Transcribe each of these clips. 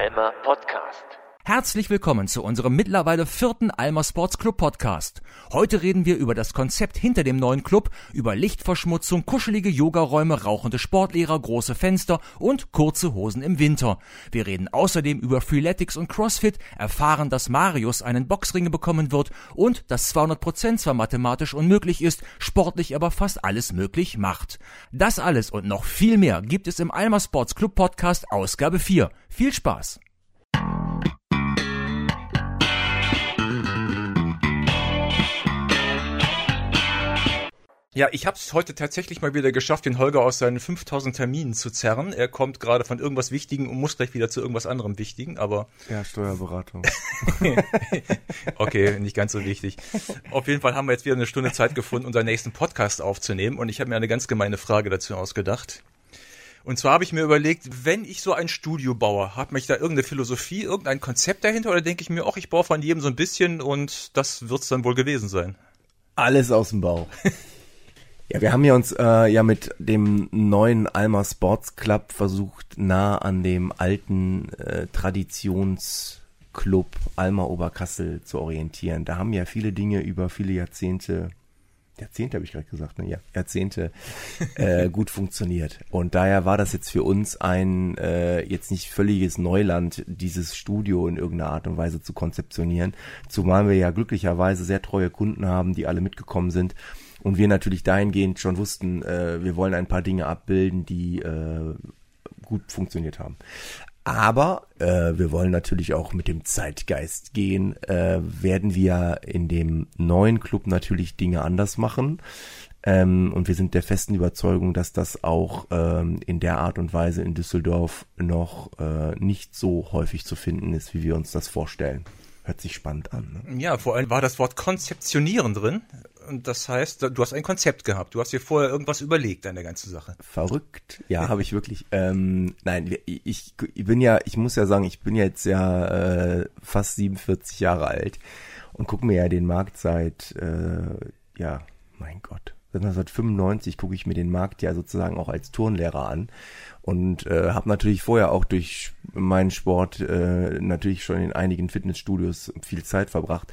Alma Podcast. Herzlich willkommen zu unserem mittlerweile vierten Alma Sports Club Podcast. Heute reden wir über das Konzept hinter dem neuen Club, über Lichtverschmutzung, kuschelige Yogaräume, rauchende Sportlehrer, große Fenster und kurze Hosen im Winter. Wir reden außerdem über Freeletics und Crossfit, erfahren, dass Marius einen Boxringe bekommen wird und dass 200% zwar mathematisch unmöglich ist, sportlich aber fast alles möglich macht. Das alles und noch viel mehr gibt es im Alma Sports Club Podcast Ausgabe 4. Viel Spaß! Ja, ich habe es heute tatsächlich mal wieder geschafft, den Holger aus seinen 5000 Terminen zu zerren. Er kommt gerade von irgendwas Wichtigen und muss gleich wieder zu irgendwas anderem Wichtigen, aber... Ja, Steuerberatung. okay, nicht ganz so wichtig. Auf jeden Fall haben wir jetzt wieder eine Stunde Zeit gefunden, unseren nächsten Podcast aufzunehmen und ich habe mir eine ganz gemeine Frage dazu ausgedacht. Und zwar habe ich mir überlegt, wenn ich so ein Studio baue, hat mich da irgendeine Philosophie, irgendein Konzept dahinter oder denke ich mir, ach, ich baue von jedem so ein bisschen und das wird's dann wohl gewesen sein? Alles aus dem Bauch. Ja, wir haben ja uns äh, ja mit dem neuen Alma Sports Club versucht, nah an dem alten äh, Traditionsclub Alma Oberkassel zu orientieren. Da haben ja viele Dinge über viele Jahrzehnte, Jahrzehnte habe ich gerade gesagt, ne? Ja, Jahrzehnte äh, gut funktioniert. Und daher war das jetzt für uns ein äh, jetzt nicht völliges Neuland, dieses Studio in irgendeiner Art und Weise zu konzeptionieren. Zumal wir ja glücklicherweise sehr treue Kunden haben, die alle mitgekommen sind und wir natürlich dahingehend schon wussten, äh, wir wollen ein paar Dinge abbilden, die äh, gut funktioniert haben. Aber äh, wir wollen natürlich auch mit dem Zeitgeist gehen. Äh, werden wir in dem neuen Club natürlich Dinge anders machen. Ähm, und wir sind der festen Überzeugung, dass das auch ähm, in der Art und Weise in Düsseldorf noch äh, nicht so häufig zu finden ist, wie wir uns das vorstellen. Hört sich spannend an. Ne? Ja, vor allem war das Wort konzeptionieren drin. Und das heißt, du hast ein Konzept gehabt. Du hast dir vorher irgendwas überlegt an der ganzen Sache. Verrückt. Ja, habe ich wirklich. Ähm, nein, ich, ich bin ja, ich muss ja sagen, ich bin jetzt ja äh, fast 47 Jahre alt und gucke mir ja den Markt seit, äh, ja, mein Gott, seit 1995 gucke ich mir den Markt ja sozusagen auch als Turnlehrer an und äh, habe natürlich vorher auch durch meinen Sport äh, natürlich schon in einigen Fitnessstudios viel Zeit verbracht.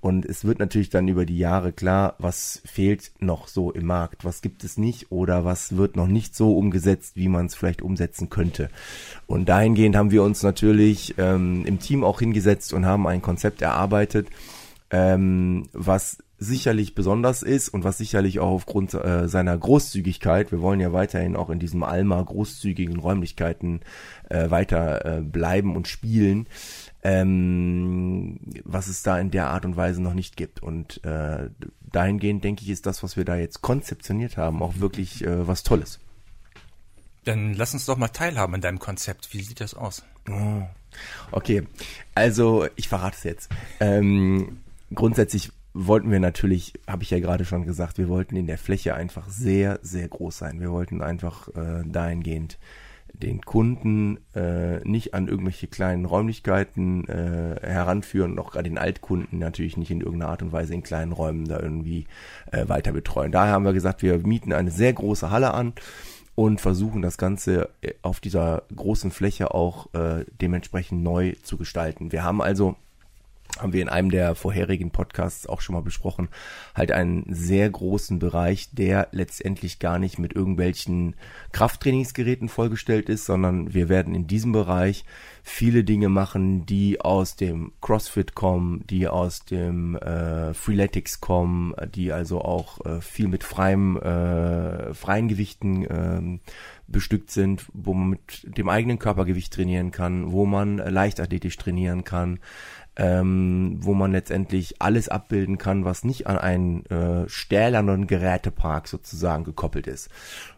Und es wird natürlich dann über die Jahre klar, was fehlt noch so im Markt, was gibt es nicht oder was wird noch nicht so umgesetzt, wie man es vielleicht umsetzen könnte. Und dahingehend haben wir uns natürlich ähm, im Team auch hingesetzt und haben ein Konzept erarbeitet, ähm, was sicherlich besonders ist und was sicherlich auch aufgrund äh, seiner Großzügigkeit, wir wollen ja weiterhin auch in diesem Alma großzügigen Räumlichkeiten äh, weiter äh, bleiben und spielen, ähm, was es da in der Art und Weise noch nicht gibt. Und äh, dahingehend denke ich, ist das, was wir da jetzt konzeptioniert haben, auch wirklich äh, was Tolles. Dann lass uns doch mal teilhaben in deinem Konzept. Wie sieht das aus? Oh. Okay, also ich verrate es jetzt. Ähm, grundsätzlich wollten wir natürlich, habe ich ja gerade schon gesagt, wir wollten in der Fläche einfach sehr, sehr groß sein. Wir wollten einfach äh, dahingehend den Kunden äh, nicht an irgendwelche kleinen Räumlichkeiten äh, heranführen und auch gerade den Altkunden natürlich nicht in irgendeiner Art und Weise in kleinen Räumen da irgendwie äh, weiter betreuen. Daher haben wir gesagt, wir mieten eine sehr große Halle an und versuchen das Ganze äh, auf dieser großen Fläche auch äh, dementsprechend neu zu gestalten. Wir haben also haben wir in einem der vorherigen Podcasts auch schon mal besprochen, halt einen sehr großen Bereich, der letztendlich gar nicht mit irgendwelchen Krafttrainingsgeräten vollgestellt ist, sondern wir werden in diesem Bereich viele Dinge machen, die aus dem CrossFit kommen, die aus dem äh, Freeletics kommen, die also auch äh, viel mit freiem, äh, freien Gewichten äh, bestückt sind, wo man mit dem eigenen Körpergewicht trainieren kann, wo man leichtathletisch trainieren kann, ähm, wo man letztendlich alles abbilden kann, was nicht an einen äh, stählernen Gerätepark sozusagen gekoppelt ist.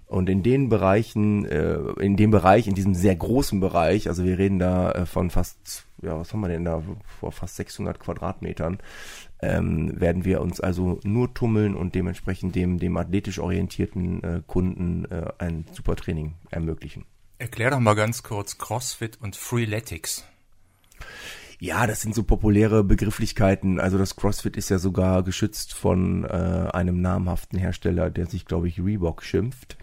Und in den Bereichen, äh, in dem Bereich, in diesem sehr großen Bereich, also wir reden da äh, von fast, ja, was haben wir denn da, vor fast 600 Quadratmetern, ähm, werden wir uns also nur tummeln und dementsprechend dem, dem athletisch orientierten äh, Kunden äh, ein super Training ermöglichen. Erklär doch mal ganz kurz CrossFit und Freeletics. Ja, das sind so populäre Begrifflichkeiten. Also das CrossFit ist ja sogar geschützt von äh, einem namhaften Hersteller, der sich, glaube ich, Reebok schimpft.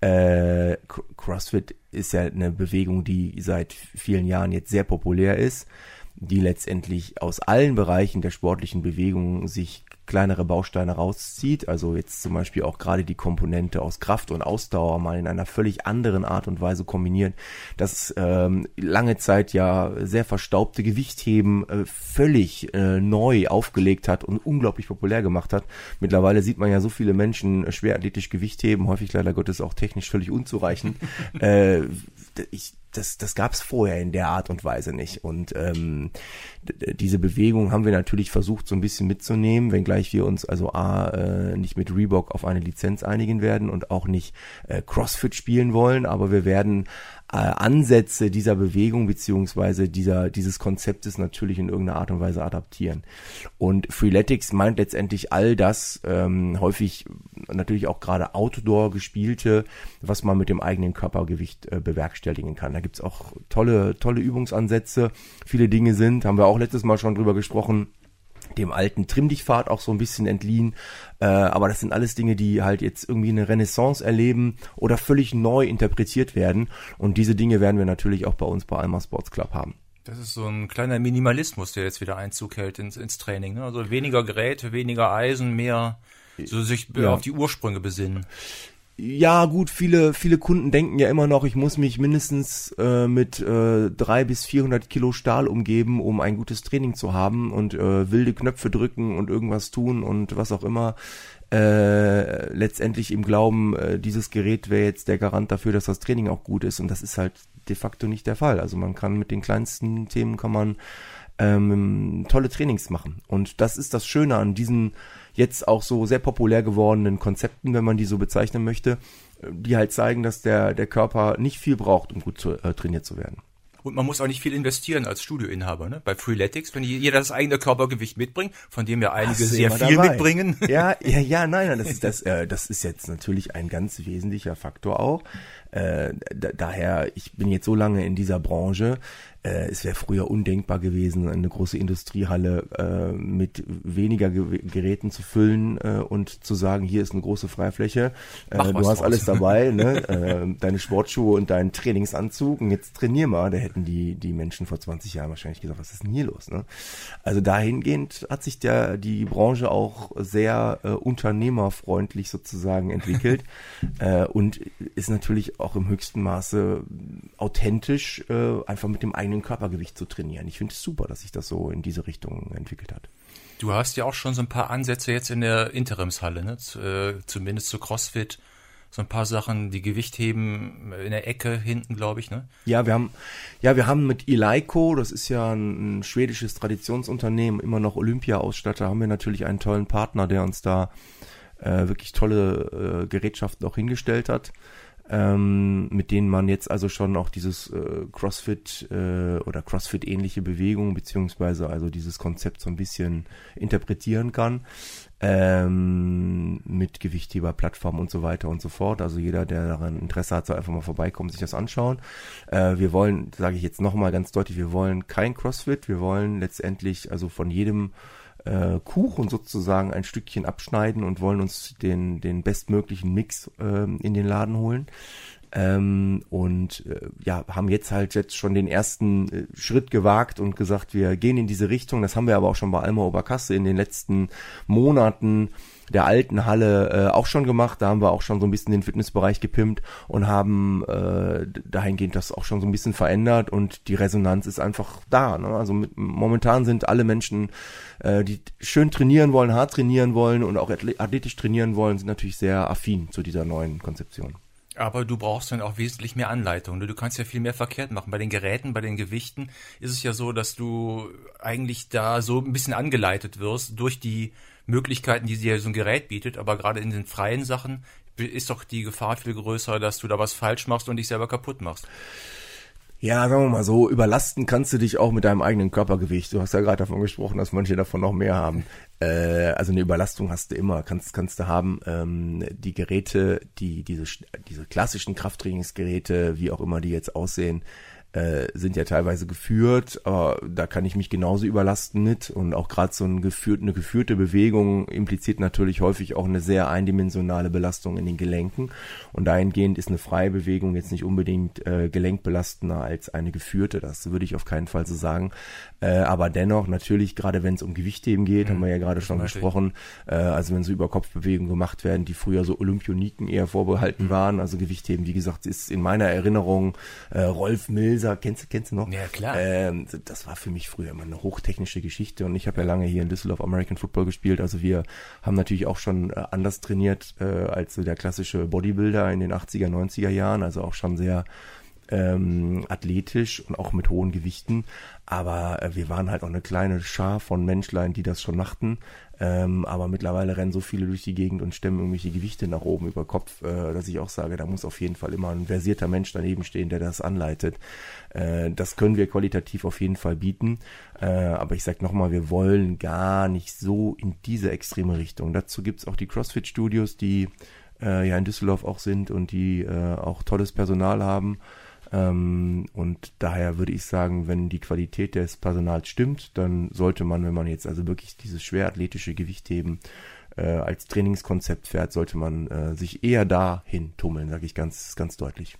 Äh, CrossFit ist ja eine Bewegung, die seit vielen Jahren jetzt sehr populär ist, die letztendlich aus allen Bereichen der sportlichen Bewegung sich kleinere Bausteine rauszieht, also jetzt zum Beispiel auch gerade die Komponente aus Kraft und Ausdauer mal in einer völlig anderen Art und Weise kombiniert, das ähm, lange Zeit ja sehr verstaubte Gewichtheben äh, völlig äh, neu aufgelegt hat und unglaublich populär gemacht hat. Mittlerweile sieht man ja so viele Menschen schwerathletisch Gewichtheben, häufig leider Gottes auch technisch völlig unzureichend. äh, ich, das, das gab es vorher in der Art und Weise nicht. Und ähm, diese Bewegung haben wir natürlich versucht, so ein bisschen mitzunehmen, wenngleich wir uns also A, äh, nicht mit Reebok auf eine Lizenz einigen werden und auch nicht äh, CrossFit spielen wollen, aber wir werden äh, Ansätze dieser Bewegung beziehungsweise dieser dieses Konzeptes natürlich in irgendeiner Art und Weise adaptieren. Und Freeletics meint letztendlich all das, ähm, häufig natürlich auch gerade Outdoor gespielte, was man mit dem eigenen Körpergewicht äh, bewerkstelligen kann. Da gibt's auch tolle, tolle Übungsansätze. Viele Dinge sind, haben wir auch letztes Mal schon drüber gesprochen, dem alten Trimm dich Fahrt auch so ein bisschen entliehen. Äh, aber das sind alles Dinge, die halt jetzt irgendwie eine Renaissance erleben oder völlig neu interpretiert werden. Und diese Dinge werden wir natürlich auch bei uns bei Alma Sports Club haben. Das ist so ein kleiner Minimalismus, der jetzt wieder Einzug hält ins, ins Training. Ne? Also weniger Geräte, weniger Eisen, mehr so sich ja. auf die Ursprünge besinnen ja, gut, viele, viele Kunden denken ja immer noch, ich muss mich mindestens äh, mit äh, drei bis 400 Kilo Stahl umgeben, um ein gutes Training zu haben und äh, wilde Knöpfe drücken und irgendwas tun und was auch immer. Äh, letztendlich im Glauben, äh, dieses Gerät wäre jetzt der Garant dafür, dass das Training auch gut ist und das ist halt de facto nicht der Fall. Also man kann mit den kleinsten Themen kann man ähm, tolle Trainings machen und das ist das Schöne an diesen jetzt auch so sehr populär gewordenen Konzepten, wenn man die so bezeichnen möchte, die halt zeigen, dass der, der Körper nicht viel braucht, um gut zu, äh, trainiert zu werden. Und man muss auch nicht viel investieren als Studioinhaber. Ne? Bei Freeletics, wenn jeder das eigene Körpergewicht mitbringt, von dem ja einige sehr viel dabei. mitbringen. Ja, ja, ja, nein, nein, das ist das, äh, das ist jetzt natürlich ein ganz wesentlicher Faktor auch. Äh, daher, ich bin jetzt so lange in dieser Branche, äh, es wäre früher undenkbar gewesen, eine große Industriehalle äh, mit weniger Ge Geräten zu füllen äh, und zu sagen, hier ist eine große Freifläche, äh, du hast draus. alles dabei, ne? äh, deine Sportschuhe und deinen Trainingsanzug und jetzt trainier mal. Da hätten die, die Menschen vor 20 Jahren wahrscheinlich gesagt, was ist denn hier los? Ne? Also dahingehend hat sich der, die Branche auch sehr äh, unternehmerfreundlich sozusagen entwickelt äh, und ist natürlich auch im höchsten Maße authentisch, äh, einfach mit dem eigenen Körpergewicht zu trainieren. Ich finde es super, dass sich das so in diese Richtung entwickelt hat. Du hast ja auch schon so ein paar Ansätze jetzt in der Interimshalle, ne? Z äh, zumindest zu CrossFit. So ein paar Sachen, die Gewicht heben in der Ecke hinten, glaube ich, ne? Ja, wir haben, ja, wir haben mit Eleiko, das ist ja ein, ein schwedisches Traditionsunternehmen, immer noch Olympia-Ausstatter, haben wir natürlich einen tollen Partner, der uns da äh, wirklich tolle äh, Gerätschaften auch hingestellt hat ähm, mit denen man jetzt also schon auch dieses äh, CrossFit äh, oder CrossFit-ähnliche Bewegungen beziehungsweise also dieses Konzept so ein bisschen interpretieren kann ähm, mit Gewichtheberplattform und so weiter und so fort. Also jeder, der daran Interesse hat, soll einfach mal vorbeikommen, sich das anschauen. Äh, wir wollen, sage ich jetzt nochmal ganz deutlich, wir wollen kein CrossFit, wir wollen letztendlich also von jedem äh, Kuchen sozusagen ein Stückchen abschneiden und wollen uns den, den bestmöglichen Mix äh, in den Laden holen. Ähm, und äh, ja, haben jetzt halt jetzt schon den ersten äh, Schritt gewagt und gesagt, wir gehen in diese Richtung. Das haben wir aber auch schon bei Alma Oberkasse in den letzten Monaten der alten Halle äh, auch schon gemacht. Da haben wir auch schon so ein bisschen den Fitnessbereich gepimpt und haben äh, dahingehend das auch schon so ein bisschen verändert und die Resonanz ist einfach da. Ne? Also mit, momentan sind alle Menschen, äh, die schön trainieren wollen, hart trainieren wollen und auch athletisch trainieren wollen, sind natürlich sehr affin zu dieser neuen Konzeption. Aber du brauchst dann auch wesentlich mehr Anleitung. Ne? Du kannst ja viel mehr verkehrt machen. Bei den Geräten, bei den Gewichten ist es ja so, dass du eigentlich da so ein bisschen angeleitet wirst durch die Möglichkeiten, die dir so ein Gerät bietet, aber gerade in den freien Sachen ist doch die Gefahr viel größer, dass du da was falsch machst und dich selber kaputt machst. Ja, sagen wir mal so, überlasten kannst du dich auch mit deinem eigenen Körpergewicht. Du hast ja gerade davon gesprochen, dass manche davon noch mehr haben. Äh, also eine Überlastung hast du immer, kannst, kannst du haben. Ähm, die Geräte, die, diese, diese klassischen Krafttrainingsgeräte, wie auch immer die jetzt aussehen, äh, sind ja teilweise geführt, aber da kann ich mich genauso überlasten mit. Und auch gerade so ein geführt, eine geführte Bewegung impliziert natürlich häufig auch eine sehr eindimensionale Belastung in den Gelenken. Und dahingehend ist eine freie Bewegung jetzt nicht unbedingt äh, gelenkbelastender als eine geführte, das würde ich auf keinen Fall so sagen, äh, aber dennoch natürlich gerade wenn es um Gewichtheben geht, mhm. haben wir ja gerade schon gesprochen, äh, also wenn so Überkopfbewegungen gemacht werden, die früher so Olympioniken eher vorbehalten mhm. waren, also Gewichtheben, wie gesagt, ist in meiner Erinnerung äh, Rolf Milser Laser, kennst, du kennst du noch? Ja, klar. Ähm, das war für mich früher immer eine hochtechnische Geschichte und ich habe ja lange hier in Düsseldorf American Football gespielt. Also wir haben natürlich auch schon äh, anders trainiert äh, als so der klassische Bodybuilder in den 80er, 90er Jahren. Also auch schon sehr ähm, athletisch und auch mit hohen Gewichten. Aber äh, wir waren halt auch eine kleine Schar von Menschlein, die das schon machten. Ähm, aber mittlerweile rennen so viele durch die Gegend und stemmen irgendwelche Gewichte nach oben über Kopf, äh, dass ich auch sage, da muss auf jeden Fall immer ein versierter Mensch daneben stehen, der das anleitet. Äh, das können wir qualitativ auf jeden Fall bieten. Äh, aber ich sage nochmal, wir wollen gar nicht so in diese extreme Richtung. Dazu gibt's auch die CrossFit-Studios, die äh, ja in Düsseldorf auch sind und die äh, auch tolles Personal haben. Ähm, und daher würde ich sagen, wenn die Qualität des Personals stimmt, dann sollte man, wenn man jetzt also wirklich dieses schwerathletische Gewichtheben äh, als Trainingskonzept fährt, sollte man äh, sich eher dahin tummeln, sage ich ganz, ganz deutlich.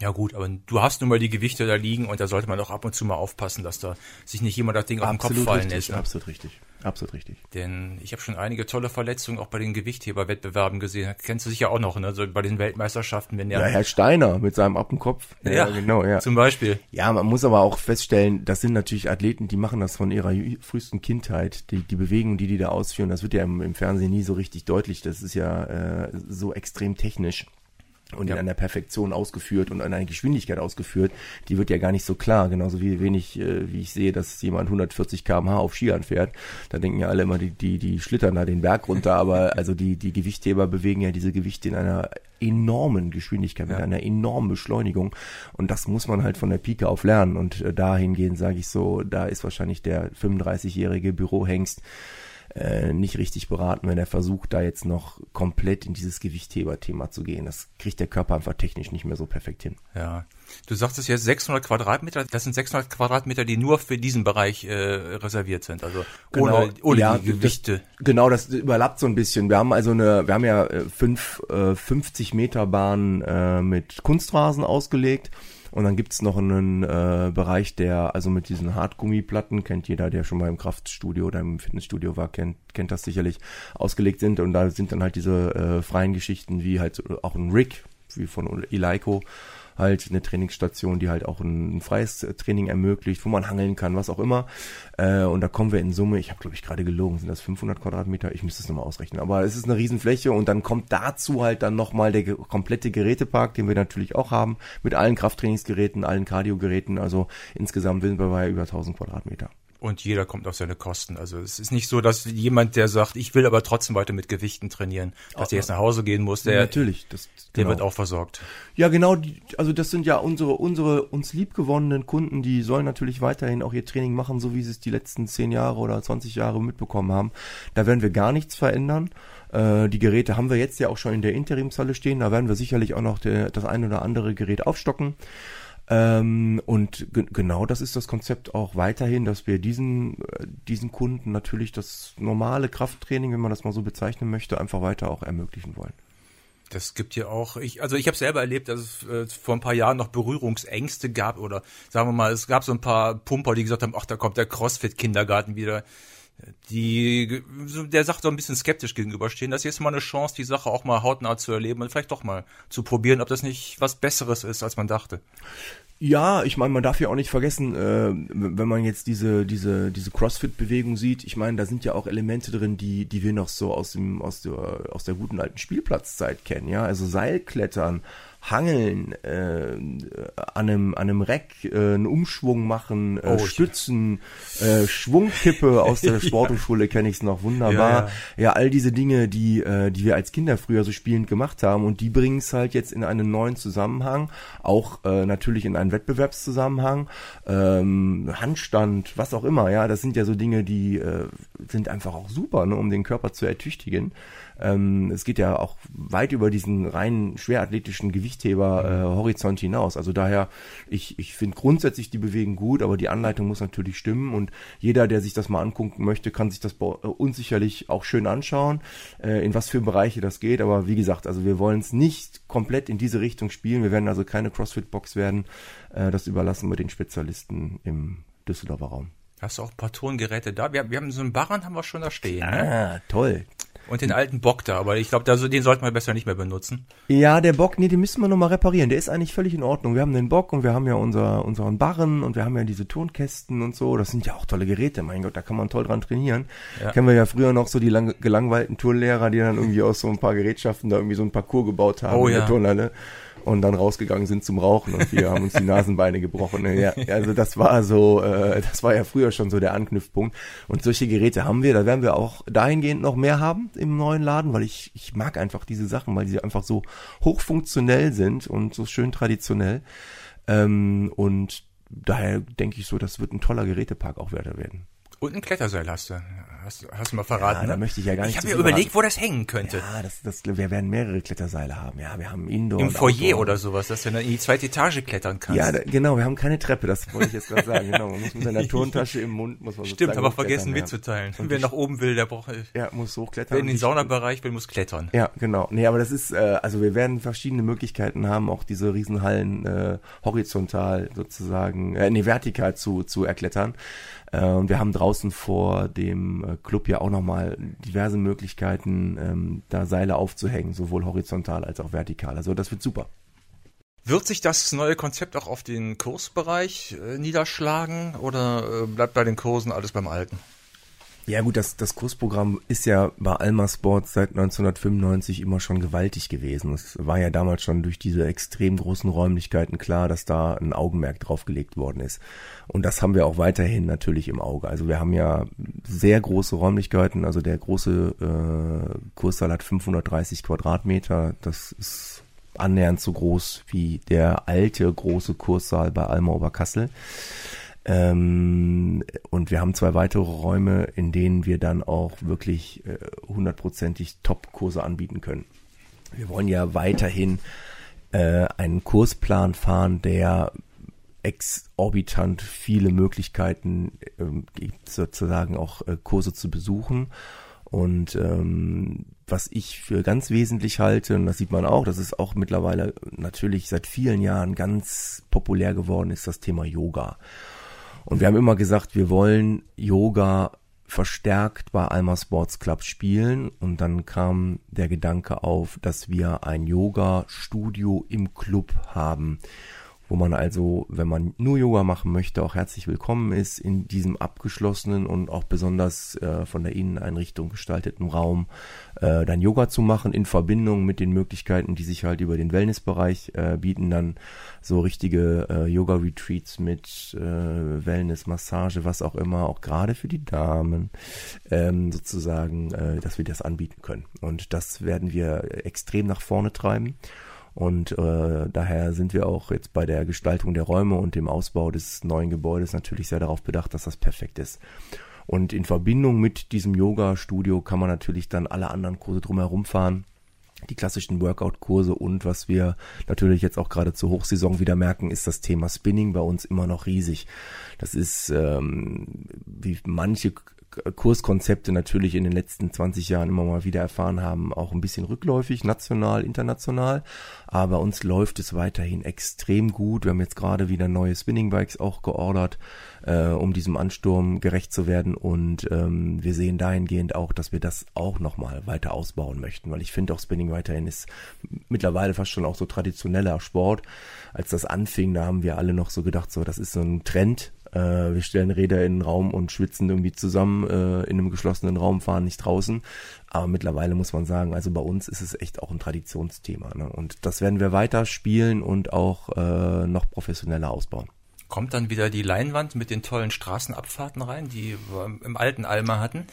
Ja gut, aber du hast nun mal die Gewichte da liegen und da sollte man auch ab und zu mal aufpassen, dass da sich nicht jemand das Ding absolut auf den Kopf fallen richtig, lässt. Ne? Absolut richtig. Absolut richtig. Denn ich habe schon einige tolle Verletzungen auch bei den Gewichtheberwettbewerben gesehen. Kennst du sicher auch noch, ne? So bei den Weltmeisterschaften, wenn der. Ja, Herr Steiner mit seinem Appenkopf. Ja, ja, genau, ja. Zum Beispiel. Ja, man muss aber auch feststellen, das sind natürlich Athleten, die machen das von ihrer frühesten Kindheit. Die, die Bewegungen, die die da ausführen, das wird ja im, im Fernsehen nie so richtig deutlich. Das ist ja äh, so extrem technisch und ja. in einer Perfektion ausgeführt und in einer Geschwindigkeit ausgeführt, die wird ja gar nicht so klar. Genauso wie wenig, äh, wie ich sehe, dass jemand 140 km/h auf Skiern fährt. Da denken ja alle immer, die, die, die schlittern da den Berg runter, aber also die, die Gewichtheber bewegen ja diese Gewichte in einer enormen Geschwindigkeit, mit ja. einer enormen Beschleunigung. Und das muss man halt von der Pike auf lernen. Und äh, dahingehend sage ich so, da ist wahrscheinlich der 35-jährige Bürohengst äh, nicht richtig beraten, wenn er versucht, da jetzt noch komplett in dieses Gewichtheber-Thema zu gehen. Das kriegt der Körper einfach technisch nicht mehr so perfekt hin. Ja. Du sagst es jetzt 600 Quadratmeter, das sind 600 Quadratmeter, die nur für diesen Bereich äh, reserviert sind, also genau, ohne, ohne ja, die Gewichte. Das, genau, das überlappt so ein bisschen. Wir haben also eine, wir haben ja äh, fünf, äh, 50 Meter Bahnen äh, mit Kunstrasen ausgelegt und dann gibt's noch einen äh, Bereich, der, also mit diesen Hartgummiplatten, kennt jeder, der schon mal im Kraftstudio oder im Fitnessstudio war, kennt, kennt das sicherlich, ausgelegt sind. Und da sind dann halt diese äh, freien Geschichten wie halt auch ein Rig, wie von Eleiko halt eine Trainingsstation, die halt auch ein, ein freies Training ermöglicht, wo man hangeln kann, was auch immer. Äh, und da kommen wir in Summe, ich habe glaube ich gerade gelogen, sind das 500 Quadratmeter? Ich müsste es nochmal ausrechnen. Aber es ist eine Riesenfläche und dann kommt dazu halt dann nochmal der komplette Gerätepark, den wir natürlich auch haben, mit allen Krafttrainingsgeräten, allen Cardiogeräten. Also insgesamt sind wir bei über 1000 Quadratmeter und jeder kommt auf seine Kosten. Also es ist nicht so, dass jemand, der sagt, ich will aber trotzdem weiter mit Gewichten trainieren, dass der jetzt nach Hause gehen muss, der, natürlich, das, der genau. wird auch versorgt. Ja, genau, die, also das sind ja unsere, unsere uns liebgewonnenen Kunden, die sollen natürlich weiterhin auch ihr Training machen, so wie sie es die letzten zehn Jahre oder 20 Jahre mitbekommen haben. Da werden wir gar nichts verändern. Äh, die Geräte haben wir jetzt ja auch schon in der Interimshalle stehen, da werden wir sicherlich auch noch der, das ein oder andere Gerät aufstocken. Ähm, und ge genau das ist das Konzept auch weiterhin, dass wir diesen, äh, diesen Kunden natürlich das normale Krafttraining, wenn man das mal so bezeichnen möchte, einfach weiter auch ermöglichen wollen. Das gibt ja auch, ich, also ich habe selber erlebt, dass es äh, vor ein paar Jahren noch Berührungsängste gab oder sagen wir mal, es gab so ein paar Pumper, die gesagt haben, ach, da kommt der CrossFit-Kindergarten wieder die der Sache so ein bisschen skeptisch gegenüberstehen. Das ist jetzt mal eine Chance, die Sache auch mal hautnah zu erleben und vielleicht doch mal zu probieren, ob das nicht was Besseres ist, als man dachte. Ja, ich meine, man darf ja auch nicht vergessen, äh, wenn man jetzt diese diese diese CrossFit-Bewegung sieht. Ich meine, da sind ja auch Elemente drin, die die wir noch so aus dem aus der aus der guten alten Spielplatzzeit kennen. Ja, also Seilklettern, Hangeln, äh, an einem, an einem Reck äh, einen Umschwung machen, äh, oh, Stützen, äh, Schwungkippe aus der Sporthochschule kenne ich es noch wunderbar. Ja, ja. ja, all diese Dinge, die, äh, die wir als Kinder früher so spielend gemacht haben und die bringen es halt jetzt in einen neuen Zusammenhang, auch äh, natürlich in einen Wettbewerbszusammenhang, ähm, Handstand, was auch immer, ja, das sind ja so Dinge, die äh, sind einfach auch super, ne, um den Körper zu ertüchtigen. Ähm, es geht ja auch weit über diesen reinen schwerathletischen Gewichtheber äh, Horizont hinaus. Also daher, ich, ich finde grundsätzlich die Bewegung gut, aber die Anleitung muss natürlich stimmen und jeder, der sich das mal angucken möchte, kann sich das bei uns sicherlich auch schön anschauen, äh, in was für Bereiche das geht. Aber wie gesagt, also wir wollen es nicht komplett in diese Richtung spielen. Wir werden also keine CrossFit-Box werden. Äh, das überlassen wir den Spezialisten im Düsseldorfer Raum. Hast du auch ein paar Tongeräte da? Wir, wir haben so einen Barren haben wir schon da stehen. Ne? Ah, ne? toll. Und den alten Bock da, aber ich glaube, den sollten wir besser nicht mehr benutzen. Ja, der Bock, nee, den müssen wir nochmal reparieren. Der ist eigentlich völlig in Ordnung. Wir haben den Bock und wir haben ja unser, unseren Barren und wir haben ja diese Tonkästen und so. Das sind ja auch tolle Geräte, mein Gott, da kann man toll dran trainieren. Ja. Kennen wir ja früher noch so die lang, gelangweilten Turnlehrer, die dann irgendwie aus so ein paar Gerätschaften da irgendwie so ein Parcours gebaut haben oh, in der ja. Turnhalle und dann rausgegangen sind zum Rauchen und wir haben uns die Nasenbeine gebrochen. Ja, also das war so, äh, das war ja früher schon so der Anknüpfpunkt. Und solche Geräte haben wir, da werden wir auch dahingehend noch mehr haben im neuen Laden, weil ich, ich mag einfach diese Sachen, weil sie einfach so hochfunktionell sind und so schön traditionell. Ähm, und daher denke ich so, das wird ein toller Gerätepark auch weiter werden. Und ein Kletterseil hast du. Hast, hast du mal verraten. Ja, ne? da möchte ich ja gar nicht. Ich habe mir überlegt, verraten. wo das hängen könnte. Ja, das, das, wir werden mehrere Kletterseile haben. Ja, wir haben Indoor. Im Foyer Outdoor. oder sowas, dass du in die zweite Etage klettern kannst. Ja, da, genau. Wir haben keine Treppe. Das wollte ich jetzt gerade sagen. Genau. Man muss mit seiner Turntasche im Mund muss man Stimmt, aber vergessen mitzuteilen. Und wer nach oben will, der braucht. Ja, muss hochklettern. Wer in den Saunabereich will, muss klettern. Ja, genau. Nee, aber das ist, äh, also wir werden verschiedene Möglichkeiten haben, auch diese Riesenhallen äh, horizontal sozusagen, äh, nee, vertikal zu zu erklettern. Äh, und wir haben draußen vor dem äh, Club ja auch nochmal diverse Möglichkeiten, ähm, da Seile aufzuhängen, sowohl horizontal als auch vertikal. Also das wird super. Wird sich das neue Konzept auch auf den Kursbereich äh, niederschlagen oder äh, bleibt bei den Kursen alles beim Alten? Ja gut, das, das Kursprogramm ist ja bei Alma Sports seit 1995 immer schon gewaltig gewesen. Es war ja damals schon durch diese extrem großen Räumlichkeiten klar, dass da ein Augenmerk drauf gelegt worden ist. Und das haben wir auch weiterhin natürlich im Auge. Also wir haben ja sehr große Räumlichkeiten. Also der große äh, Kurssaal hat 530 Quadratmeter. Das ist annähernd so groß wie der alte große Kurssaal bei Alma Oberkassel. Ähm, und wir haben zwei weitere Räume, in denen wir dann auch wirklich äh, hundertprozentig Top-Kurse anbieten können. Wir wollen ja weiterhin äh, einen Kursplan fahren, der exorbitant viele Möglichkeiten äh, gibt, sozusagen auch äh, Kurse zu besuchen. Und ähm, was ich für ganz wesentlich halte, und das sieht man auch, das ist auch mittlerweile natürlich seit vielen Jahren ganz populär geworden, ist das Thema Yoga. Und wir haben immer gesagt, wir wollen Yoga verstärkt bei Alma Sports Club spielen. Und dann kam der Gedanke auf, dass wir ein Yoga-Studio im Club haben wo man also, wenn man nur Yoga machen möchte, auch herzlich willkommen ist in diesem abgeschlossenen und auch besonders äh, von der Inneneinrichtung gestalteten Raum, äh, dann Yoga zu machen in Verbindung mit den Möglichkeiten, die sich halt über den Wellnessbereich äh, bieten, dann so richtige äh, Yoga-Retreats mit äh, Wellness, Massage, was auch immer, auch gerade für die Damen ähm, sozusagen, äh, dass wir das anbieten können. Und das werden wir extrem nach vorne treiben. Und äh, daher sind wir auch jetzt bei der Gestaltung der Räume und dem Ausbau des neuen Gebäudes natürlich sehr darauf bedacht, dass das perfekt ist. Und in Verbindung mit diesem Yoga-Studio kann man natürlich dann alle anderen Kurse drumherum fahren die klassischen Workout-Kurse und was wir natürlich jetzt auch gerade zur Hochsaison wieder merken, ist das Thema Spinning bei uns immer noch riesig. Das ist, ähm, wie manche Kurskonzepte natürlich in den letzten 20 Jahren immer mal wieder erfahren haben, auch ein bisschen rückläufig, national, international. Aber uns läuft es weiterhin extrem gut. Wir haben jetzt gerade wieder neue Spinning Bikes auch geordert, äh, um diesem Ansturm gerecht zu werden. Und ähm, wir sehen dahingehend auch, dass wir das auch nochmal weiter ausbauen möchten, weil ich finde auch Spinning weiterhin ist mittlerweile fast schon auch so traditioneller Sport. Als das anfing, da haben wir alle noch so gedacht, so das ist so ein Trend, wir stellen Räder in den Raum und schwitzen irgendwie zusammen äh, in einem geschlossenen Raum, fahren nicht draußen. Aber mittlerweile muss man sagen, also bei uns ist es echt auch ein Traditionsthema. Ne? Und das werden wir weiter spielen und auch äh, noch professioneller ausbauen. Kommt dann wieder die Leinwand mit den tollen Straßenabfahrten rein, die wir im alten Alma hatten?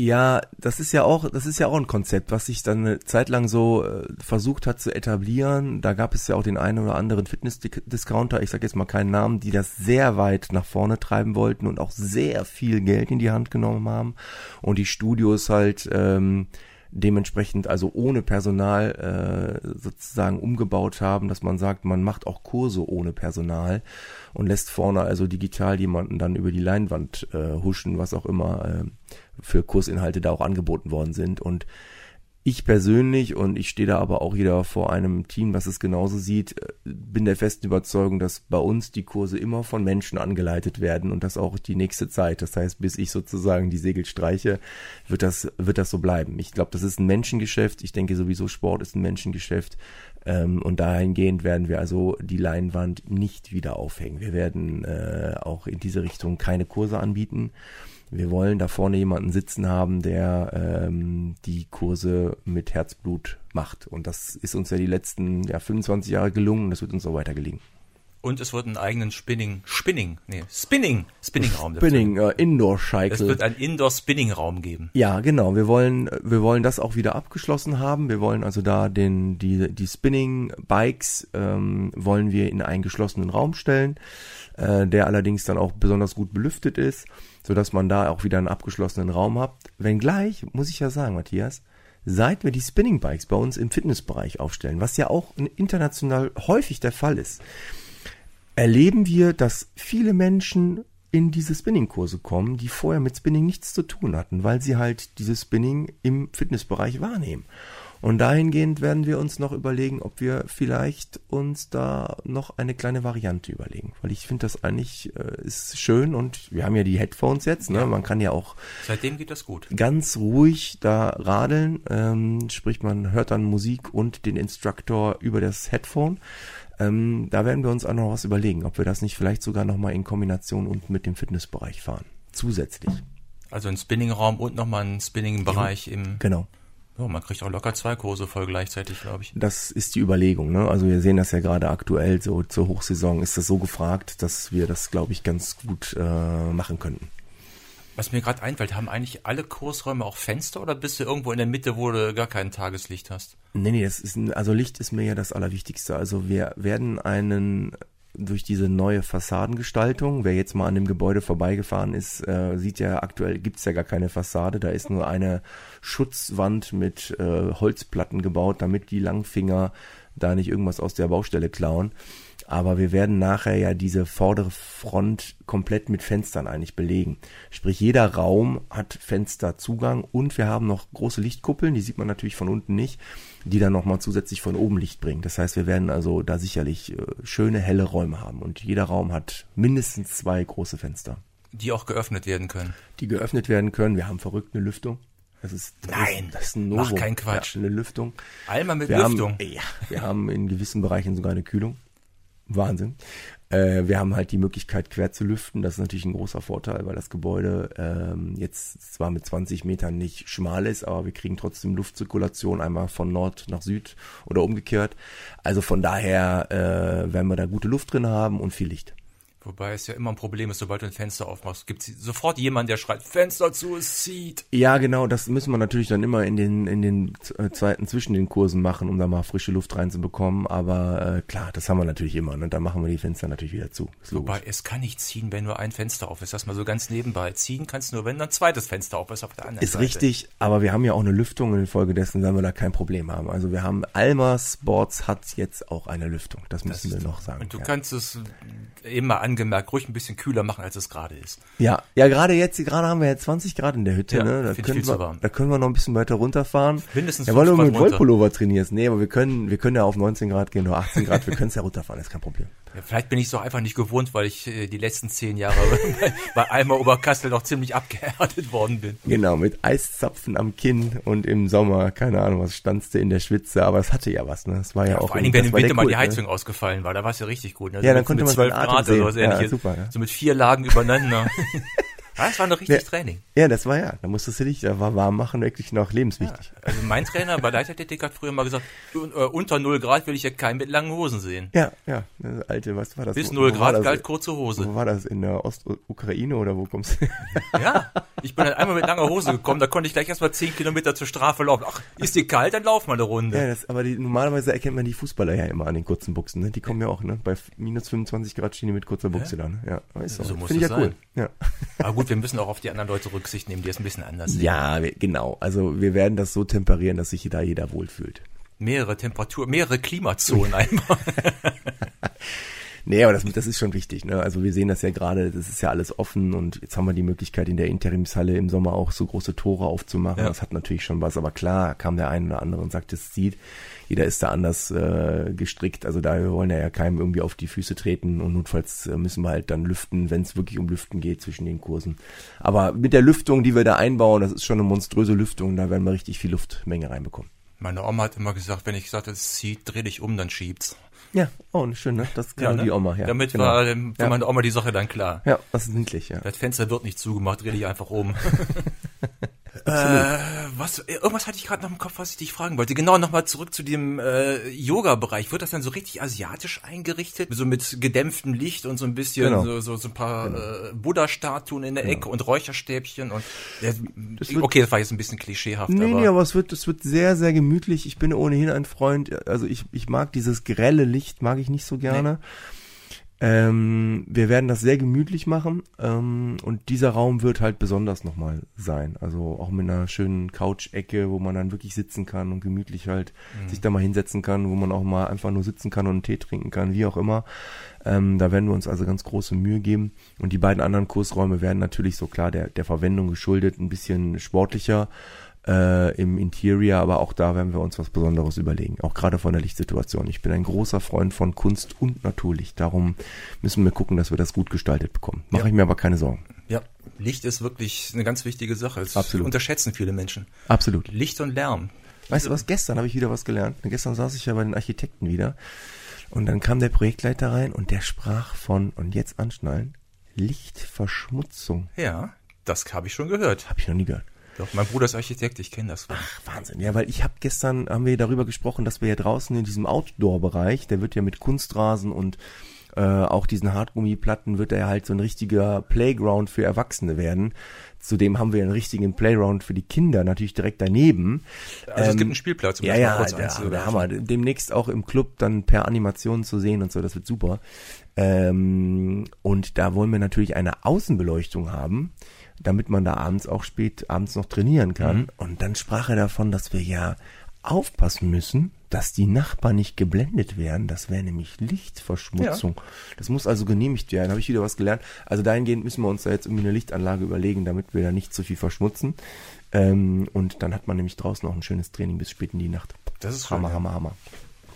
Ja, das ist ja auch, das ist ja auch ein Konzept, was sich dann eine Zeit lang so äh, versucht hat zu etablieren. Da gab es ja auch den einen oder anderen Fitness-Discounter, ich sage jetzt mal keinen Namen, die das sehr weit nach vorne treiben wollten und auch sehr viel Geld in die Hand genommen haben und die Studios halt ähm, dementsprechend also ohne Personal äh, sozusagen umgebaut haben, dass man sagt, man macht auch Kurse ohne Personal und lässt vorne also digital jemanden dann über die Leinwand äh, huschen, was auch immer äh, für Kursinhalte da auch angeboten worden sind. Und ich persönlich, und ich stehe da aber auch wieder vor einem Team, was es genauso sieht, äh, bin der festen Überzeugung, dass bei uns die Kurse immer von Menschen angeleitet werden und das auch die nächste Zeit. Das heißt, bis ich sozusagen die Segel streiche, wird das, wird das so bleiben. Ich glaube, das ist ein Menschengeschäft. Ich denke sowieso, Sport ist ein Menschengeschäft. Ähm, und dahingehend werden wir also die Leinwand nicht wieder aufhängen. Wir werden äh, auch in diese Richtung keine Kurse anbieten. Wir wollen da vorne jemanden sitzen haben, der ähm, die Kurse mit Herzblut macht. Und das ist uns ja die letzten ja, 25 Jahre gelungen das wird uns auch weiter gelingen. Und es wird einen eigenen Spinning, Spinning, nee, Spinning, Spinning-Raum. Spinning, äh, Indoor-Cycle. Es wird einen Indoor-Spinning-Raum geben. Ja, genau. Wir wollen, wir wollen das auch wieder abgeschlossen haben. Wir wollen also da den, die, die Spinning-Bikes ähm, wollen wir in einen geschlossenen Raum stellen, äh, der allerdings dann auch besonders gut belüftet ist so dass man da auch wieder einen abgeschlossenen Raum hat. Wenngleich, muss ich ja sagen, Matthias, seit wir die Spinning Bikes bei uns im Fitnessbereich aufstellen, was ja auch international häufig der Fall ist, erleben wir, dass viele Menschen in diese Spinning-Kurse kommen, die vorher mit Spinning nichts zu tun hatten, weil sie halt dieses Spinning im Fitnessbereich wahrnehmen. Und dahingehend werden wir uns noch überlegen, ob wir vielleicht uns da noch eine kleine Variante überlegen. Weil ich finde das eigentlich äh, ist schön und wir haben ja die Headphones jetzt, ne? Ja. Man kann ja auch seitdem geht das gut. Ganz ruhig da radeln. Ähm, sprich, man hört dann Musik und den Instruktor über das Headphone. Ähm, da werden wir uns auch noch was überlegen, ob wir das nicht vielleicht sogar nochmal in Kombination und mit dem Fitnessbereich fahren. Zusätzlich. Also ein Spinning-Raum und nochmal ein Spinning-Bereich im. Genau. Ja, man kriegt auch locker zwei Kurse voll gleichzeitig, glaube ich. Das ist die Überlegung. Ne? Also wir sehen das ja gerade aktuell so zur Hochsaison ist das so gefragt, dass wir das, glaube ich, ganz gut äh, machen könnten. Was mir gerade einfällt, haben eigentlich alle Kursräume auch Fenster oder bist du irgendwo in der Mitte, wo du gar kein Tageslicht hast? Nee, nee, das ist ein, also Licht ist mir ja das Allerwichtigste. Also wir werden einen durch diese neue Fassadengestaltung. Wer jetzt mal an dem Gebäude vorbeigefahren ist, äh, sieht ja aktuell gibt's ja gar keine Fassade. Da ist nur eine Schutzwand mit äh, Holzplatten gebaut, damit die Langfinger da nicht irgendwas aus der Baustelle klauen. Aber wir werden nachher ja diese vordere Front komplett mit Fenstern eigentlich belegen. Sprich, jeder Raum hat Fensterzugang und wir haben noch große Lichtkuppeln, die sieht man natürlich von unten nicht, die dann nochmal zusätzlich von oben Licht bringen. Das heißt, wir werden also da sicherlich äh, schöne, helle Räume haben und jeder Raum hat mindestens zwei große Fenster. Die auch geöffnet werden können. Die geöffnet werden können. Wir haben verrückt eine Lüftung. Das ist, das Nein, ist, das ist ein Novum. mach keinen Quatsch. Ja, eine Lüftung. Einmal mit wir Lüftung. Haben, ja, wir haben in gewissen Bereichen sogar eine Kühlung. Wahnsinn. Äh, wir haben halt die Möglichkeit, quer zu lüften. Das ist natürlich ein großer Vorteil, weil das Gebäude ähm, jetzt zwar mit 20 Metern nicht schmal ist, aber wir kriegen trotzdem Luftzirkulation einmal von Nord nach Süd oder umgekehrt. Also von daher äh, werden wir da gute Luft drin haben und viel Licht. Wobei es ja immer ein Problem ist, sobald du ein Fenster aufmachst, gibt es sofort jemanden, der schreit, Fenster zu, es zieht. Ja, genau, das müssen wir natürlich dann immer in den, in den äh, Zeiten zwischen den Kursen machen, um da mal frische Luft reinzubekommen. Aber äh, klar, das haben wir natürlich immer. Und ne? dann machen wir die Fenster natürlich wieder zu. Wobei, es kann nicht ziehen, wenn nur ein Fenster auf ist. Das mal so ganz nebenbei. Ziehen kannst du nur, wenn ein zweites Fenster auf ist auf der anderen ist Seite. Ist richtig, aber wir haben ja auch eine Lüftung und infolgedessen werden wir da kein Problem haben. Also wir haben, Alma Sports hat jetzt auch eine Lüftung. Das müssen das wir noch sagen. Und du ja. kannst es immer angemerkt ruhig ein bisschen kühler machen, als es gerade ist. Ja, ja, gerade jetzt, gerade haben wir ja 20 Grad in der Hütte, ja, ne? Da können, wir, da können wir noch ein bisschen weiter runterfahren. Mindestens Ja, wollen wir mit Wollpullover trainieren? Nee, aber wir können, wir können ja auf 19 Grad gehen oder 18 Grad, wir können es ja runterfahren, ist kein Problem. Ja, vielleicht bin ich es auch einfach nicht gewohnt, weil ich äh, die letzten zehn Jahre bei, bei Eimer Oberkassel noch ziemlich abgehärtet worden bin. Genau, mit Eiszapfen am Kinn und im Sommer, keine Ahnung, was standst du in der Schwitze, aber es hatte ja was, ne? Es war ja, ja auch. Vor allen Dingen, wenn im Winter mal die ne? Heizung ne? ausgefallen war, da war es ja richtig gut. Ne? Ja, dann konnte man 12 Grad oder sowas ähnliches. Ja, super, ja. So mit vier Lagen übereinander. Das war noch richtig ja, Training. Ja, das war ja. Da musstest du dich, da war warm machen wirklich noch lebenswichtig. Ja, also mein Trainer bei Leichtathletik hat früher mal gesagt, äh, unter 0 Grad will ich ja keinen mit langen Hosen sehen. Ja, ja. Das alte, was war das? Bis 0 Grad galt kurze Hose. Wo war das? In der Ostukraine oder wo kommst du? ja, ich bin dann einmal mit langer Hose gekommen, da konnte ich gleich erstmal 10 Kilometer zur Strafe laufen. Ach, ist dir kalt, dann lauf mal eine Runde. Ja, das, aber die, normalerweise erkennt man die Fußballer ja immer an den kurzen Buchsen. Ne? Die kommen ja auch, ne? Bei minus 25 Grad stehen die mit kurzer Buchse ja? da. Ne? Ja, weißt du. So muss Finde ich ja sein. cool. Ja. Aber gut, gut, wir müssen auch auf die anderen Leute Rücksicht nehmen, die es ein bisschen anders sehen. Ja, genau. Also wir werden das so temperieren, dass sich da jeder wohlfühlt. Mehrere Temperatur, mehrere Klimazonen einfach. Nee, aber das, das ist schon wichtig. Ne? Also wir sehen das ja gerade, das ist ja alles offen und jetzt haben wir die Möglichkeit in der Interimshalle im Sommer auch so große Tore aufzumachen. Ja. Das hat natürlich schon was, aber klar kam der eine oder andere und sagt, es sieht, jeder ist da anders äh, gestrickt. Also da wir wollen ja keinem irgendwie auf die Füße treten und notfalls äh, müssen wir halt dann lüften, wenn es wirklich um Lüften geht zwischen den Kursen. Aber mit der Lüftung, die wir da einbauen, das ist schon eine monströse Lüftung, da werden wir richtig viel Luftmenge reinbekommen. Meine Oma hat immer gesagt, wenn ich gesagt es zieht, dreh dich um, dann schiebt's. Ja, oh, schön, ne? Das kann ja, ne? die Oma, ja. Damit genau. war dem, für ja. meine Oma die Sache dann klar. Ja, das ist niedlich, ja. Das Fenster wird nicht zugemacht, dreh dich einfach um. Äh, was, irgendwas hatte ich gerade noch im Kopf, was ich dich fragen wollte. Genau, nochmal zurück zu dem äh, Yoga-Bereich. Wird das dann so richtig asiatisch eingerichtet? So mit gedämpftem Licht und so ein bisschen genau. so, so, so ein paar genau. äh, Buddha-Statuen in der genau. Ecke und Räucherstäbchen und äh, das wird, okay, das war jetzt ein bisschen klischeehaft. Nee, aber nee, aber es wird, es wird sehr, sehr gemütlich. Ich bin ohnehin ein Freund, also ich, ich mag dieses grelle Licht, mag ich nicht so gerne. Nee. Ähm, wir werden das sehr gemütlich machen ähm, und dieser Raum wird halt besonders nochmal sein. Also auch mit einer schönen Couch-Ecke, wo man dann wirklich sitzen kann und gemütlich halt mhm. sich da mal hinsetzen kann, wo man auch mal einfach nur sitzen kann und einen Tee trinken kann, wie auch immer. Ähm, da werden wir uns also ganz große Mühe geben. Und die beiden anderen Kursräume werden natürlich so klar der, der Verwendung geschuldet, ein bisschen sportlicher äh, im Interior, aber auch da werden wir uns was Besonderes überlegen, auch gerade von der Lichtsituation. Ich bin ein großer Freund von Kunst und Naturlicht, darum müssen wir gucken, dass wir das gut gestaltet bekommen. Mache ja. ich mir aber keine Sorgen. Ja, Licht ist wirklich eine ganz wichtige Sache. Das Absolut. unterschätzen viele Menschen. Absolut. Licht und Lärm. Weißt du was, gestern habe ich wieder was gelernt. Gestern saß ich ja bei den Architekten wieder und dann kam der Projektleiter rein und der sprach von, und jetzt anschnallen, Lichtverschmutzung. Ja, das habe ich schon gehört. Habe ich noch nie gehört. Doch, mein Bruder ist Architekt, ich kenne das. Ach, Wahnsinn. Ja, weil ich habe gestern, haben wir darüber gesprochen, dass wir ja draußen in diesem Outdoor-Bereich, der wird ja mit Kunstrasen und äh, auch diesen Hartgummiplatten wird er halt so ein richtiger Playground für Erwachsene werden. Zudem haben wir einen richtigen Playground für die Kinder natürlich direkt daneben. Also ähm, es gibt einen Spielplatz, um ja, das ja, der, der Hammer. Demnächst auch im Club dann per Animation zu sehen und so, das wird super. Ähm, und da wollen wir natürlich eine Außenbeleuchtung haben damit man da abends auch spät abends noch trainieren kann. Mhm. Und dann sprach er davon, dass wir ja aufpassen müssen, dass die Nachbarn nicht geblendet werden. Das wäre nämlich Lichtverschmutzung. Ja. Das muss also genehmigt werden. Habe ich wieder was gelernt. Also dahingehend müssen wir uns da jetzt irgendwie eine Lichtanlage überlegen, damit wir da nicht zu viel verschmutzen. Ähm, und dann hat man nämlich draußen noch ein schönes Training bis spät in die Nacht. Das ist Hammer, schön, Hammer, Hammer.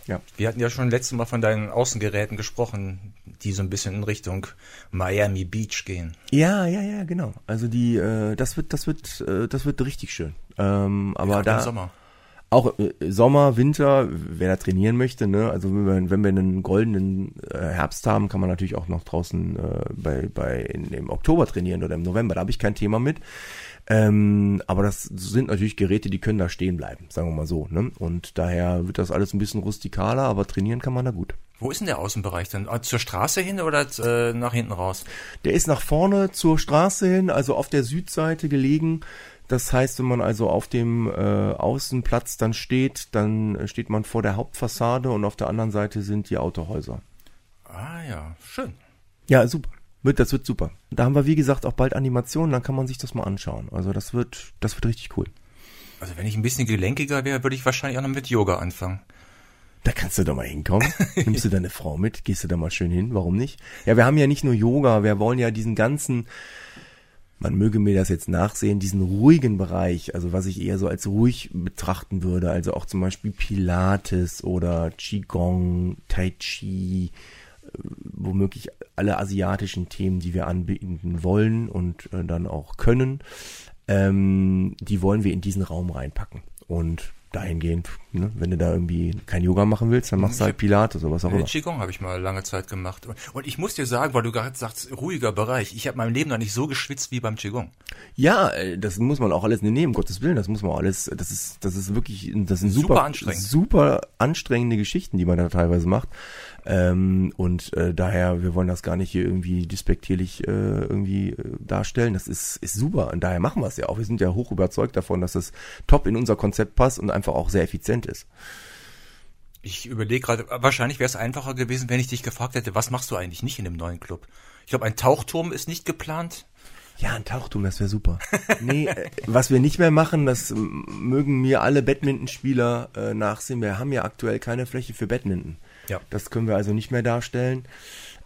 Ja. Wir hatten ja schon letztes Mal von deinen Außengeräten gesprochen, die so ein bisschen in Richtung Miami Beach gehen. Ja, ja, ja, genau. Also die, äh, das wird, das wird, äh, das wird richtig schön. Ähm, aber ja, da. Sommer. Auch äh, Sommer, Winter, wer da trainieren möchte, ne? Also wenn wir, wenn wir einen goldenen äh, Herbst haben, kann man natürlich auch noch draußen äh, bei, bei in, im Oktober trainieren oder im November. Da habe ich kein Thema mit. Ähm, aber das sind natürlich Geräte, die können da stehen bleiben, sagen wir mal so. Ne? Und daher wird das alles ein bisschen rustikaler, aber trainieren kann man da gut. Wo ist denn der Außenbereich denn? Ah, zur Straße hin oder äh, nach hinten raus? Der ist nach vorne zur Straße hin, also auf der Südseite gelegen. Das heißt, wenn man also auf dem äh, Außenplatz dann steht, dann steht man vor der Hauptfassade und auf der anderen Seite sind die Autohäuser. Ah ja, schön. Ja, super. Wird, das wird super. Da haben wir, wie gesagt, auch bald Animationen, dann kann man sich das mal anschauen. Also das wird, das wird richtig cool. Also wenn ich ein bisschen gelenkiger wäre, würde ich wahrscheinlich auch noch mit Yoga anfangen. Da kannst du doch mal hinkommen. Nimmst du deine Frau mit, gehst du da mal schön hin, warum nicht? Ja, wir haben ja nicht nur Yoga, wir wollen ja diesen ganzen, man möge mir das jetzt nachsehen, diesen ruhigen Bereich, also was ich eher so als ruhig betrachten würde, also auch zum Beispiel Pilates oder Qigong, Tai Chi, womöglich alle asiatischen Themen, die wir anbieten wollen und äh, dann auch können, ähm, die wollen wir in diesen Raum reinpacken. Und dahingehend, ne, wenn du da irgendwie kein Yoga machen willst, dann machst du halt Pilates oder was auch immer. Qigong habe ich mal lange Zeit gemacht. Und ich muss dir sagen, weil du gerade sagst, ruhiger Bereich, ich habe mein Leben noch nicht so geschwitzt wie beim Qigong. Ja, äh, das muss man auch alles nehmen, Gottes Willen, das muss man alles, das ist, das ist wirklich, das sind super, super, anstrengend. super anstrengende Geschichten, die man da teilweise macht. Ähm, und äh, daher, wir wollen das gar nicht hier irgendwie despektierlich äh, irgendwie äh, darstellen. Das ist, ist super. Und daher machen wir es ja auch. Wir sind ja hoch überzeugt davon, dass es top in unser Konzept passt und einfach auch sehr effizient ist. Ich überlege gerade, wahrscheinlich wäre es einfacher gewesen, wenn ich dich gefragt hätte, was machst du eigentlich nicht in dem neuen Club? Ich glaube, ein Tauchturm ist nicht geplant. Ja, ein Tauchturm, das wäre super. nee, äh, was wir nicht mehr machen, das mögen mir alle Badmintonspieler äh, nachsehen. Wir haben ja aktuell keine Fläche für Badminton. Ja. Das können wir also nicht mehr darstellen.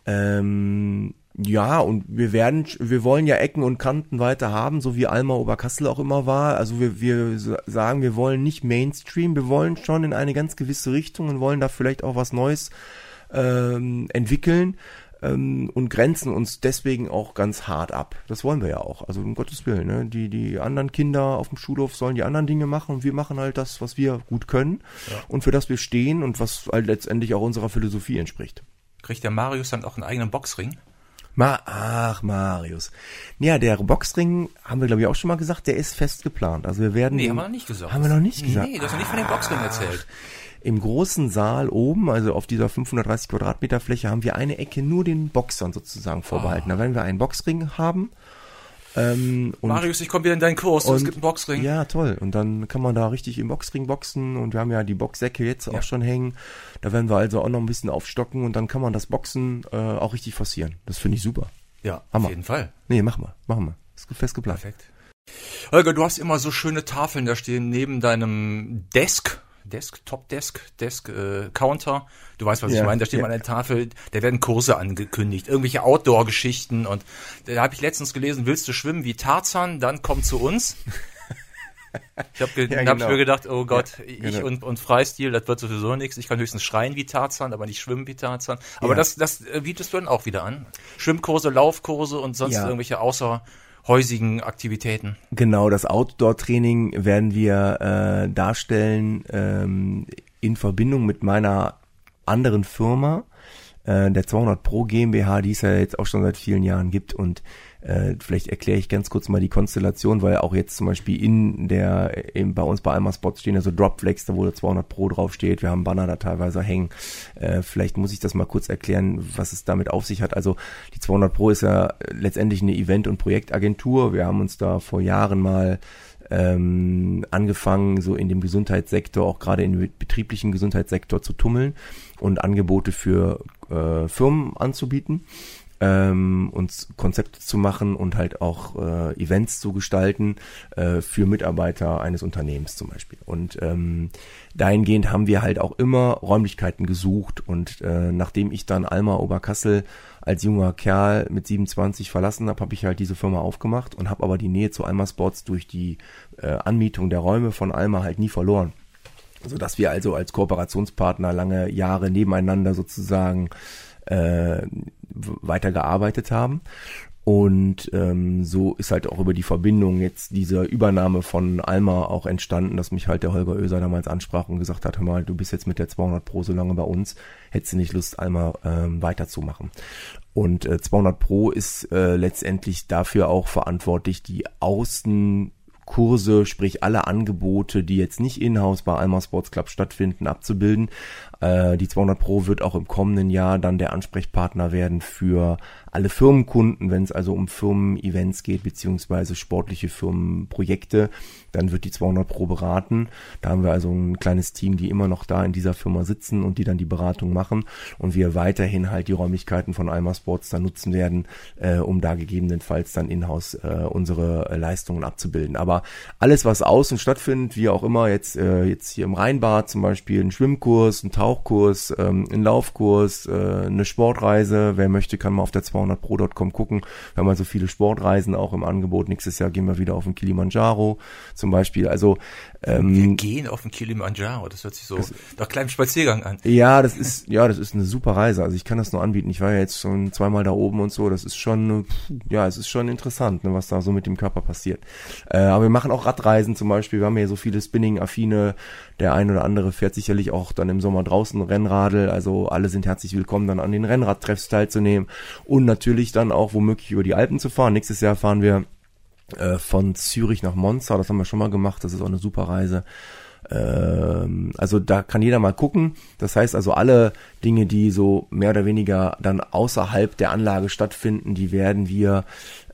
Ähm, ja, und wir werden, wir wollen ja Ecken und Kanten weiter haben, so wie Alma Oberkassel auch immer war. Also wir, wir sagen, wir wollen nicht Mainstream, wir wollen schon in eine ganz gewisse Richtung und wollen da vielleicht auch was Neues ähm, entwickeln ähm, und grenzen uns deswegen auch ganz hart ab. Das wollen wir ja auch. Also um Gottes Willen, ne? Die, die anderen Kinder auf dem Schulhof sollen die anderen Dinge machen und wir machen halt das, was wir gut können ja. und für das wir stehen und was halt letztendlich auch unserer Philosophie entspricht. Kriegt der Marius dann auch einen eigenen Boxring? Ma Ach, Marius. Ja, der Boxring, haben wir glaube ich auch schon mal gesagt, der ist fest geplant. Also wir werden. Nee, haben wir noch nicht gesagt. Haben wir noch nicht gesagt. Nee, du hast noch nicht von dem Boxring erzählt. Im großen Saal oben, also auf dieser 530 Quadratmeter Fläche, haben wir eine Ecke nur den Boxern sozusagen vorbehalten. Oh. Da werden wir einen Boxring haben ähm, Marius, ich komme wieder in deinen Kurs, und, es gibt einen Boxring. Ja, toll. Und dann kann man da richtig im Boxring boxen und wir haben ja die Boxsäcke jetzt ja. auch schon hängen. Da werden wir also auch noch ein bisschen aufstocken und dann kann man das Boxen äh, auch richtig forcieren. Das finde ich super. Ja, Hammer. auf jeden Fall. Nee, machen wir, machen wir. Ist fest geplant. Perfekt. Holger, du hast immer so schöne Tafeln da stehen neben deinem Desk Desk, Top Desk, Desk äh, Counter. Du weißt, was ja, ich meine. Da steht ja. mal eine Tafel, da werden Kurse angekündigt, irgendwelche Outdoor-Geschichten. Und da habe ich letztens gelesen, willst du schwimmen wie Tarzan, dann komm zu uns. Ich habe ja, genau. hab mir gedacht, oh Gott, ja, ich genau. und, und Freistil, das wird sowieso nichts. Ich kann höchstens schreien wie Tarzan, aber nicht schwimmen wie Tarzan. Aber ja. das, das äh, bietest du dann auch wieder an. Schwimmkurse, Laufkurse und sonst irgendwelche außer häusigen Aktivitäten. Genau, das Outdoor-Training werden wir äh, darstellen ähm, in Verbindung mit meiner anderen Firma, äh, der 200 Pro GmbH, die es ja jetzt auch schon seit vielen Jahren gibt und äh, vielleicht erkläre ich ganz kurz mal die Konstellation, weil auch jetzt zum Beispiel in der, eben bei uns bei Alma Spots stehen ja so Dropflex, da wo der 200 Pro draufsteht. Wir haben Banner da teilweise hängen. Äh, vielleicht muss ich das mal kurz erklären, was es damit auf sich hat. Also die 200 Pro ist ja letztendlich eine Event- und Projektagentur. Wir haben uns da vor Jahren mal ähm, angefangen, so in dem Gesundheitssektor, auch gerade im betrieblichen Gesundheitssektor zu tummeln und Angebote für äh, Firmen anzubieten ähm, uns Konzepte zu machen und halt auch äh, Events zu gestalten äh, für Mitarbeiter eines Unternehmens zum Beispiel. Und ähm, dahingehend haben wir halt auch immer Räumlichkeiten gesucht und äh, nachdem ich dann Alma Oberkassel als junger Kerl mit 27 verlassen habe, habe ich halt diese Firma aufgemacht und habe aber die Nähe zu Alma Sports durch die äh, Anmietung der Räume von Alma halt nie verloren so dass wir also als Kooperationspartner lange Jahre nebeneinander sozusagen äh, weitergearbeitet haben. Und ähm, so ist halt auch über die Verbindung jetzt diese Übernahme von Alma auch entstanden, dass mich halt der Holger Oeser damals ansprach und gesagt hat, hör mal, du bist jetzt mit der 200 Pro so lange bei uns, hättest du nicht Lust, Alma ähm, weiterzumachen. Und äh, 200 Pro ist äh, letztendlich dafür auch verantwortlich, die Außen Kurse, sprich alle Angebote, die jetzt nicht in-house bei Alma Sports Club stattfinden, abzubilden. Äh, die 200 Pro wird auch im kommenden Jahr dann der Ansprechpartner werden für alle Firmenkunden, wenn es also um Firmen-Events geht, beziehungsweise sportliche Firmenprojekte, dann wird die 200 Pro beraten. Da haben wir also ein kleines Team, die immer noch da in dieser Firma sitzen und die dann die Beratung machen und wir weiterhin halt die Räumlichkeiten von Alma Sports dann nutzen werden, äh, um da gegebenenfalls dann in-house äh, unsere äh, Leistungen abzubilden. Aber alles, was außen stattfindet, wie auch immer, jetzt, äh, jetzt hier im Rheinbad zum Beispiel ein Schwimmkurs, ein Tauchkurs, ähm, ein Laufkurs, äh, eine Sportreise, wer möchte, kann mal auf der 200 200pro.com gucken. Wir haben also viele Sportreisen auch im Angebot. Nächstes Jahr gehen wir wieder auf den Kilimanjaro zum Beispiel. Also ähm, wir gehen auf den Kilimanjaro. Das hört sich so nach kleinem Spaziergang an. Ja, das ist ja, das ist eine super Reise. Also ich kann das nur anbieten. Ich war ja jetzt schon zweimal da oben und so. Das ist schon, ja, es ist schon interessant, ne, was da so mit dem Körper passiert. Äh, aber wir machen auch Radreisen zum Beispiel. Wir haben ja so viele Spinning-affine. Der ein oder andere fährt sicherlich auch dann im Sommer draußen Rennradl. Also alle sind herzlich willkommen, dann an den Rennradtreffs teilzunehmen und natürlich dann auch womöglich über die Alpen zu fahren. Nächstes Jahr fahren wir äh, von Zürich nach Monza. Das haben wir schon mal gemacht. Das ist auch eine super Reise. Ähm, also da kann jeder mal gucken. Das heißt also alle Dinge, die so mehr oder weniger dann außerhalb der Anlage stattfinden, die werden wir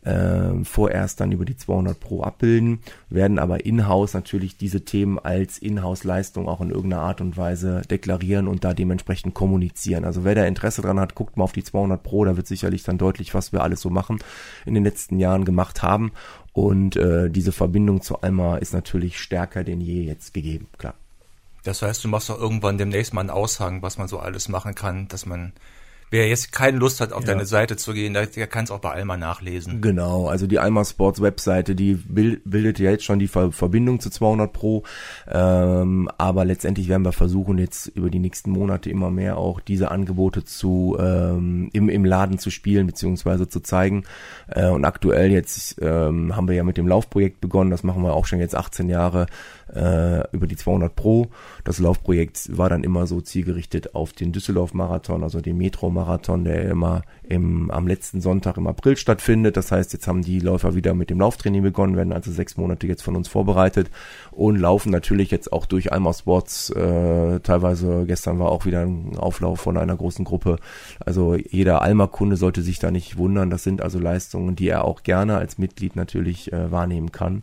äh, vorerst dann über die 200 Pro abbilden, werden aber in-house natürlich diese Themen als In-house-Leistung auch in irgendeiner Art und Weise deklarieren und da dementsprechend kommunizieren. Also wer da Interesse dran hat, guckt mal auf die 200 Pro, da wird sicherlich dann deutlich, was wir alles so machen, in den letzten Jahren gemacht haben und äh, diese Verbindung zu Alma ist natürlich stärker denn je jetzt gegeben, klar. Das heißt, du machst doch irgendwann demnächst mal einen Aushang, was man so alles machen kann, dass man Wer jetzt keine Lust hat, auf ja. deine Seite zu gehen, der, der kann es auch bei Alma nachlesen. Genau, also die Alma Sports Webseite, die bildet ja jetzt schon die Verbindung zu 200 Pro, ähm, aber letztendlich werden wir versuchen jetzt über die nächsten Monate immer mehr auch diese Angebote zu ähm, im, im Laden zu spielen beziehungsweise zu zeigen. Äh, und aktuell jetzt ähm, haben wir ja mit dem Laufprojekt begonnen, das machen wir auch schon jetzt 18 Jahre äh, über die 200 Pro. Das Laufprojekt war dann immer so zielgerichtet auf den Düsseldorf-Marathon, also den Metro-Marathon, der immer im, am letzten Sonntag im April stattfindet. Das heißt, jetzt haben die Läufer wieder mit dem Lauftraining begonnen, werden also sechs Monate jetzt von uns vorbereitet und laufen natürlich jetzt auch durch Alma Sports. Äh, teilweise gestern war auch wieder ein Auflauf von einer großen Gruppe. Also jeder Alma-Kunde sollte sich da nicht wundern. Das sind also Leistungen, die er auch gerne als Mitglied natürlich äh, wahrnehmen kann.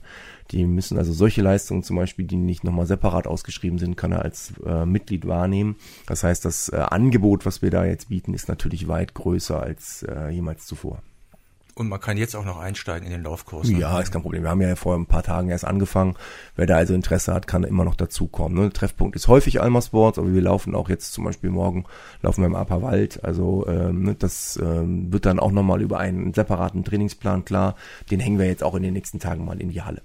Die müssen also solche Leistungen zum Beispiel, die nicht nochmal separat ausgeschrieben sind, kann er als äh, Mitglied wahrnehmen. Das heißt, das äh, Angebot, was wir da jetzt bieten, ist natürlich weit größer als äh, jemals zuvor. Und man kann jetzt auch noch einsteigen in den Laufkurs. Ne? Ja, ist kein Problem. Wir haben ja vor ein paar Tagen erst angefangen. Wer da also Interesse hat, kann immer noch dazukommen. Ne? Treffpunkt ist häufig Alma Sports, aber wir laufen auch jetzt zum Beispiel morgen, laufen wir im Aperwald. Also ähm, ne, das ähm, wird dann auch nochmal über einen separaten Trainingsplan klar. Den hängen wir jetzt auch in den nächsten Tagen mal in die Halle.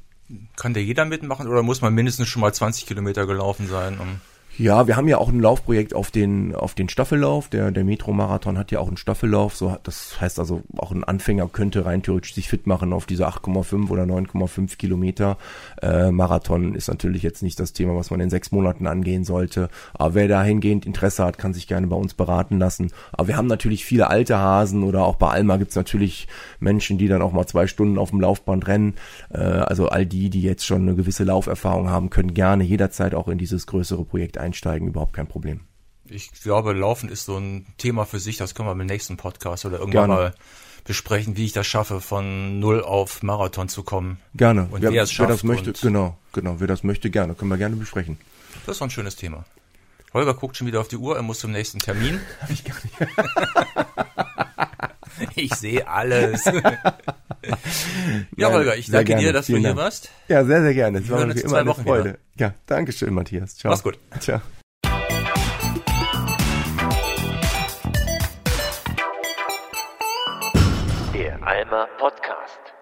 Kann der jeder mitmachen oder muss man mindestens schon mal 20 Kilometer gelaufen sein? Um ja, wir haben ja auch ein Laufprojekt auf den, auf den Staffellauf. Der, der Metro-Marathon hat ja auch einen Staffellauf. So, das heißt also, auch ein Anfänger könnte rein theoretisch sich fit machen auf diese 8,5 oder 9,5 Kilometer. Äh, Marathon ist natürlich jetzt nicht das Thema, was man in sechs Monaten angehen sollte. Aber wer dahingehend Interesse hat, kann sich gerne bei uns beraten lassen. Aber wir haben natürlich viele alte Hasen oder auch bei Alma gibt's natürlich Menschen, die dann auch mal zwei Stunden auf dem Laufband rennen. Äh, also all die, die jetzt schon eine gewisse Lauferfahrung haben, können gerne jederzeit auch in dieses größere Projekt einsteigen, überhaupt kein Problem. Ich glaube, Laufen ist so ein Thema für sich, das können wir im nächsten Podcast oder irgendwann Gerne. mal besprechen, wie ich das schaffe, von null auf Marathon zu kommen. Gerne. Und wer, wer, wer das möchte, genau, genau, wer das möchte, gerne, können wir gerne besprechen. Das ist ein schönes Thema. Holger guckt schon wieder auf die Uhr, er muss zum nächsten Termin. ich gar nicht. ich sehe alles. ja, Holger, ich danke dir, dass Vielen du hier Dank. warst. Ja, sehr, sehr gerne. Es war mir immer eine Freude. Wieder. Ja, danke schön, Matthias. Ciao. Mach's gut. Ciao. Der Alma Podcast.